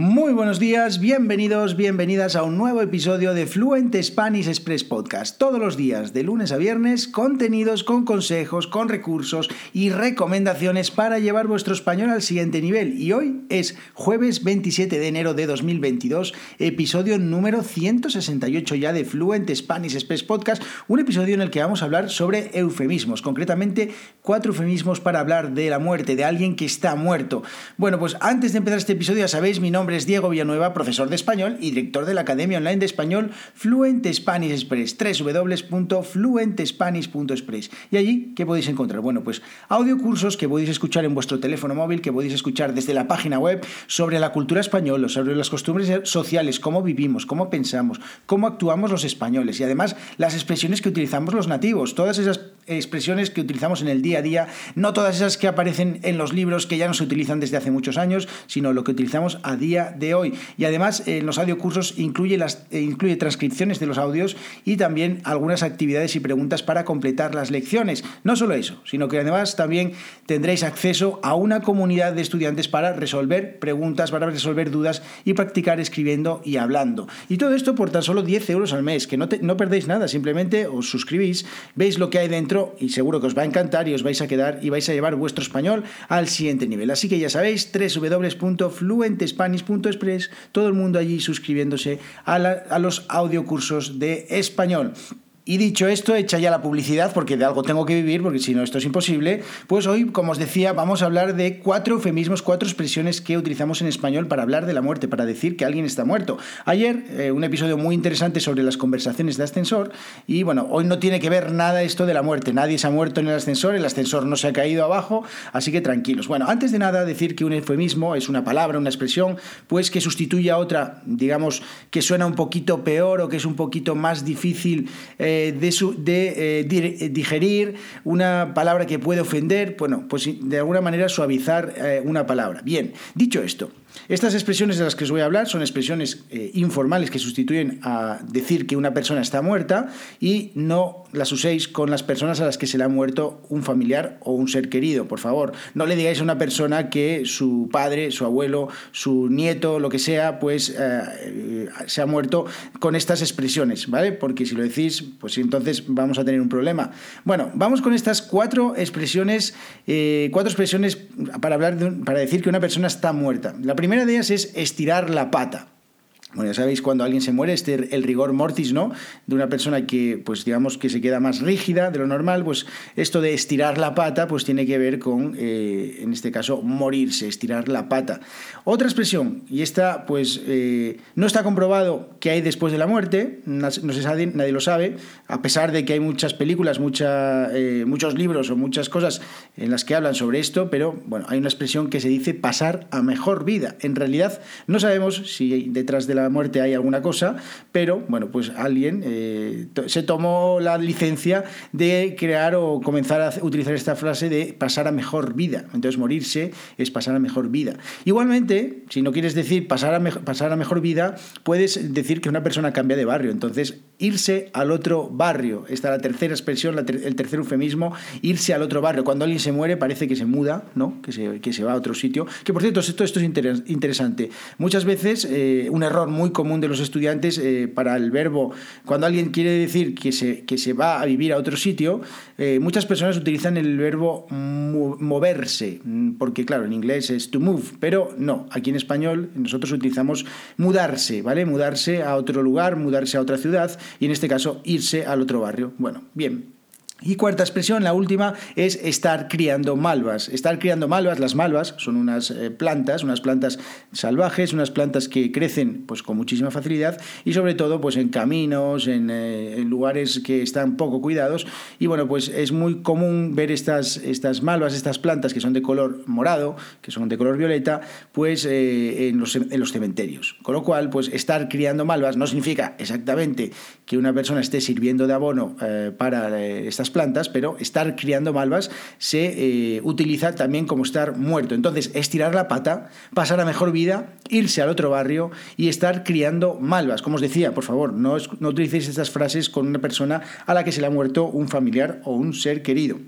Muy buenos días, bienvenidos, bienvenidas a un nuevo episodio de Fluent Spanish Express Podcast. Todos los días, de lunes a viernes, contenidos con consejos, con recursos y recomendaciones para llevar vuestro español al siguiente nivel. Y hoy es jueves 27 de enero de 2022, episodio número 168 ya de Fluent Spanish Express Podcast, un episodio en el que vamos a hablar sobre eufemismos, concretamente cuatro eufemismos para hablar de la muerte, de alguien que está muerto. Bueno, pues antes de empezar este episodio, ya sabéis, mi nombre es Diego Villanueva, profesor de español y director de la Academia Online de Español Fluent Spanish Express, www.fluentespanish.express. ¿Y allí qué podéis encontrar? Bueno, pues audiocursos que podéis escuchar en vuestro teléfono móvil, que podéis escuchar desde la página web sobre la cultura española, sobre las costumbres sociales, cómo vivimos, cómo pensamos, cómo actuamos los españoles y además las expresiones que utilizamos los nativos, todas esas expresiones que utilizamos en el día a día, no todas esas que aparecen en los libros que ya no se utilizan desde hace muchos años, sino lo que utilizamos a día de hoy. Y además en los audiocursos incluye, las, eh, incluye transcripciones de los audios y también algunas actividades y preguntas para completar las lecciones. No solo eso, sino que además también tendréis acceso a una comunidad de estudiantes para resolver preguntas, para resolver dudas y practicar escribiendo y hablando. Y todo esto por tan solo 10 euros al mes, que no, no perdéis nada, simplemente os suscribís, veis lo que hay dentro y seguro que os va a encantar y os vais a quedar y vais a llevar vuestro español al siguiente nivel. Así que ya sabéis, www.fluentespanish.express, todo el mundo allí suscribiéndose a, a los audiocursos de español. Y dicho esto, hecha ya la publicidad, porque de algo tengo que vivir, porque si no esto es imposible, pues hoy, como os decía, vamos a hablar de cuatro eufemismos, cuatro expresiones que utilizamos en español para hablar de la muerte, para decir que alguien está muerto. Ayer, eh, un episodio muy interesante sobre las conversaciones de ascensor, y bueno, hoy no tiene que ver nada esto de la muerte, nadie se ha muerto en el ascensor, el ascensor no se ha caído abajo, así que tranquilos. Bueno, antes de nada, decir que un eufemismo es una palabra, una expresión, pues que sustituye a otra, digamos, que suena un poquito peor o que es un poquito más difícil. Eh, de, de eh, digerir una palabra que puede ofender, bueno, pues de alguna manera suavizar eh, una palabra. Bien, dicho esto, estas expresiones de las que os voy a hablar son expresiones eh, informales que sustituyen a decir que una persona está muerta y no las uséis con las personas a las que se le ha muerto un familiar o un ser querido, por favor. No le digáis a una persona que su padre, su abuelo, su nieto, lo que sea, pues eh, se ha muerto con estas expresiones, ¿vale? Porque si lo decís, pues entonces vamos a tener un problema. Bueno, vamos con estas cuatro expresiones, eh, cuatro expresiones para hablar para decir que una persona está muerta. Primera de ellas es estirar la pata. Bueno, ya sabéis, cuando alguien se muere, este el rigor mortis, ¿no? De una persona que, pues digamos, que se queda más rígida de lo normal, pues esto de estirar la pata, pues tiene que ver con, eh, en este caso, morirse, estirar la pata. Otra expresión, y esta, pues, eh, no está comprobado que hay después de la muerte, no, se sabe, nadie lo sabe, a pesar de que hay muchas películas, mucha, eh, muchos libros o muchas cosas en las que hablan sobre esto, pero, bueno, hay una expresión que se dice pasar a mejor vida. En realidad, no sabemos si detrás de la muerte hay alguna cosa, pero bueno, pues alguien eh, se tomó la licencia de crear o comenzar a utilizar esta frase de pasar a mejor vida. Entonces morirse es pasar a mejor vida. Igualmente, si no quieres decir pasar a, pasar a mejor vida, puedes decir que una persona cambia de barrio. Entonces, irse al otro barrio. Esta es la tercera expresión, el tercer eufemismo, irse al otro barrio. Cuando alguien se muere parece que se muda, ¿no? que, se, que se va a otro sitio. Que por cierto, esto, esto es interesante. Muchas veces eh, un error muy común de los estudiantes eh, para el verbo, cuando alguien quiere decir que se, que se va a vivir a otro sitio, eh, muchas personas utilizan el verbo moverse, porque claro, en inglés es to move, pero no, aquí en español nosotros utilizamos mudarse, ¿vale? Mudarse a otro lugar, mudarse a otra ciudad y en este caso irse al otro barrio. Bueno, bien, y cuarta expresión, la última, es estar criando malvas. Estar criando malvas, las malvas son unas eh, plantas, unas plantas salvajes, unas plantas que crecen pues, con muchísima facilidad y sobre todo pues, en caminos, en, eh, lugares que están poco cuidados. Y bueno, pues es muy común ver estas, estas malvas, estas plantas que son de color morado, que son de color violeta, pues eh, en, los, en los cementerios. Con lo cual, pues estar criando malvas no significa exactamente que una persona esté sirviendo de abono para estas plantas, pero estar criando malvas se eh, utiliza también como estar muerto. Entonces, estirar la pata, pasar a mejor vida, irse al otro barrio y estar criando malvas. Como os decía, por favor, no, no utilicéis estas frases con una persona a la que se le ha muerto un familiar o un ser querido.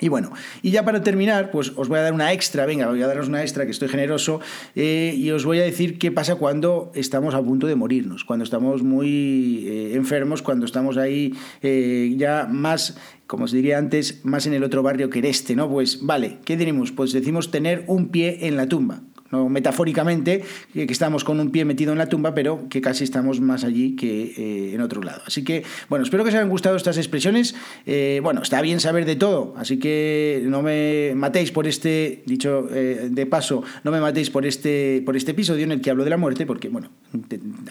Y bueno, y ya para terminar, pues os voy a dar una extra, venga, voy a daros una extra, que estoy generoso, eh, y os voy a decir qué pasa cuando estamos a punto de morirnos, cuando estamos muy eh, enfermos, cuando estamos ahí eh, ya más, como os diría antes, más en el otro barrio que en este, ¿no? Pues vale, ¿qué tenemos? Pues decimos tener un pie en la tumba no metafóricamente, que estamos con un pie metido en la tumba, pero que casi estamos más allí que eh, en otro lado. Así que, bueno, espero que os hayan gustado estas expresiones. Eh, bueno, está bien saber de todo, así que no me matéis por este, dicho eh, de paso, no me matéis por este, por este episodio en el que hablo de la muerte, porque, bueno,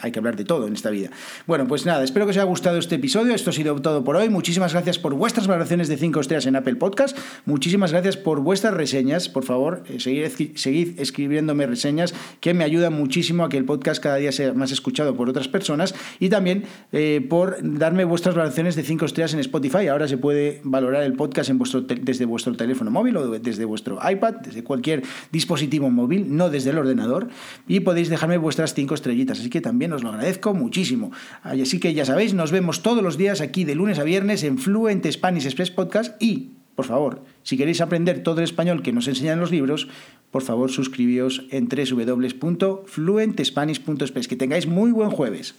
hay que hablar de todo en esta vida. Bueno, pues nada, espero que os haya gustado este episodio. Esto ha sido todo por hoy. Muchísimas gracias por vuestras valoraciones de 5 estrellas en Apple Podcast. Muchísimas gracias por vuestras reseñas. Por favor, seguid, seguid escribiendo reseñas que me ayudan muchísimo a que el podcast cada día sea más escuchado por otras personas y también eh, por darme vuestras valoraciones de 5 estrellas en Spotify. Ahora se puede valorar el podcast en vuestro desde vuestro teléfono móvil o desde vuestro iPad, desde cualquier dispositivo móvil, no desde el ordenador, y podéis dejarme vuestras 5 estrellitas. Así que también os lo agradezco muchísimo. Así que ya sabéis, nos vemos todos los días aquí de lunes a viernes en Fluent Spanish Express Podcast y por favor, si queréis aprender todo el español que nos enseñan los libros, por favor suscribíos en www.fluentespanish.es. Que tengáis muy buen jueves.